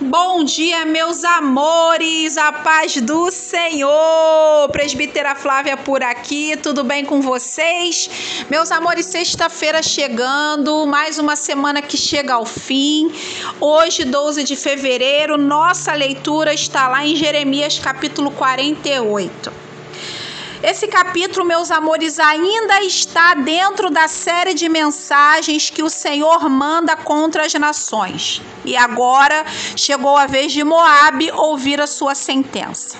Bom dia, meus amores, a paz do Senhor. Presbítera Flávia por aqui, tudo bem com vocês? Meus amores, sexta-feira chegando, mais uma semana que chega ao fim. Hoje, 12 de fevereiro, nossa leitura está lá em Jeremias capítulo 48. Esse capítulo, meus amores, ainda está dentro da série de mensagens que o Senhor manda contra as nações. E agora chegou a vez de Moabe ouvir a sua sentença.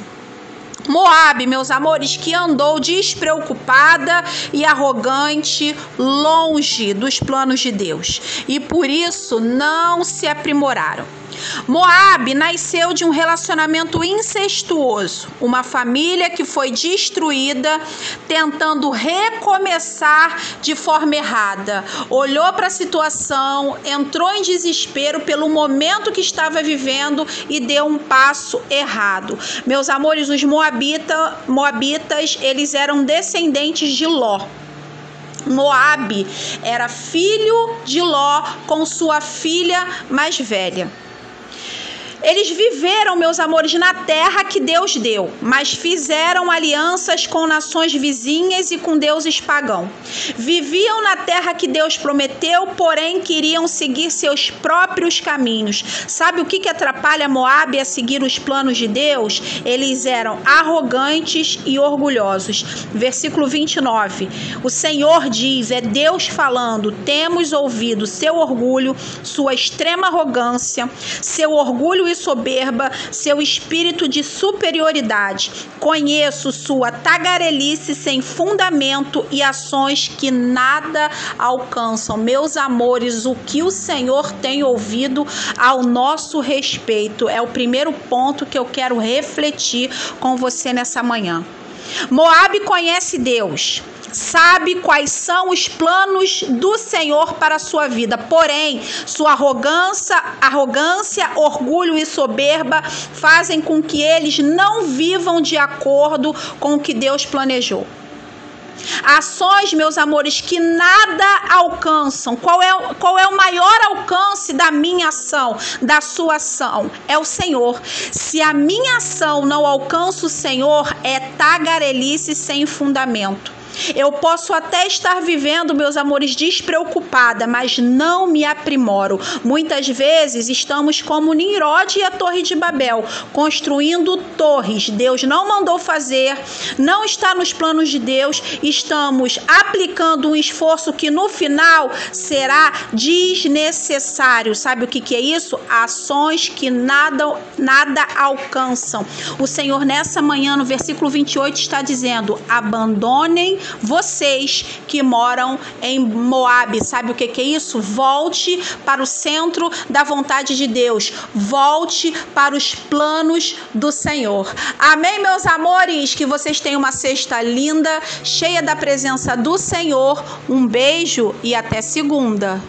Moabe, meus amores, que andou despreocupada e arrogante, longe dos planos de Deus, e por isso não se aprimoraram. Moabe nasceu de um relacionamento incestuoso, uma família que foi destruída tentando recomeçar de forma errada. Olhou para a situação, entrou em desespero pelo momento que estava vivendo e deu um passo errado. Meus amores, os moabita, moabitas, eles eram descendentes de Ló. Moabe era filho de Ló com sua filha mais velha. Eles viveram, meus amores, na terra que Deus deu, mas fizeram alianças com nações vizinhas e com deuses pagãos. Viviam na terra que Deus prometeu, porém queriam seguir seus próprios caminhos. Sabe o que, que atrapalha Moab a seguir os planos de Deus? Eles eram arrogantes e orgulhosos. Versículo 29. O Senhor diz: é Deus falando, temos ouvido seu orgulho, sua extrema arrogância, seu orgulho e soberba, seu espírito de superioridade. Conheço sua tagarelice sem fundamento e ações que nada alcançam. Meus amores, o que o Senhor tem ouvido ao nosso respeito é o primeiro ponto que eu quero refletir com você nessa manhã. Moabe conhece Deus sabe quais são os planos do Senhor para a sua vida. Porém, sua arrogância, arrogância, orgulho e soberba fazem com que eles não vivam de acordo com o que Deus planejou. Ações, meus amores, que nada alcançam. Qual é, qual é o maior alcance da minha ação, da sua ação? É o Senhor. Se a minha ação não alcança o Senhor, é tagarelice sem fundamento. Eu posso até estar vivendo, meus amores, despreocupada, mas não me aprimoro. Muitas vezes estamos como Nimrod e a Torre de Babel, construindo torres. Deus não mandou fazer, não está nos planos de Deus. Estamos aplicando um esforço que no final será desnecessário. Sabe o que, que é isso? Ações que nada, nada alcançam. O Senhor, nessa manhã, no versículo 28, está dizendo: abandonem vocês que moram em Moab, sabe o que, que é isso? Volte para o centro da vontade de Deus. Volte para os planos do Senhor. Amém, meus amores? Que vocês tenham uma sexta linda, cheia da presença do Senhor. Um beijo e até segunda.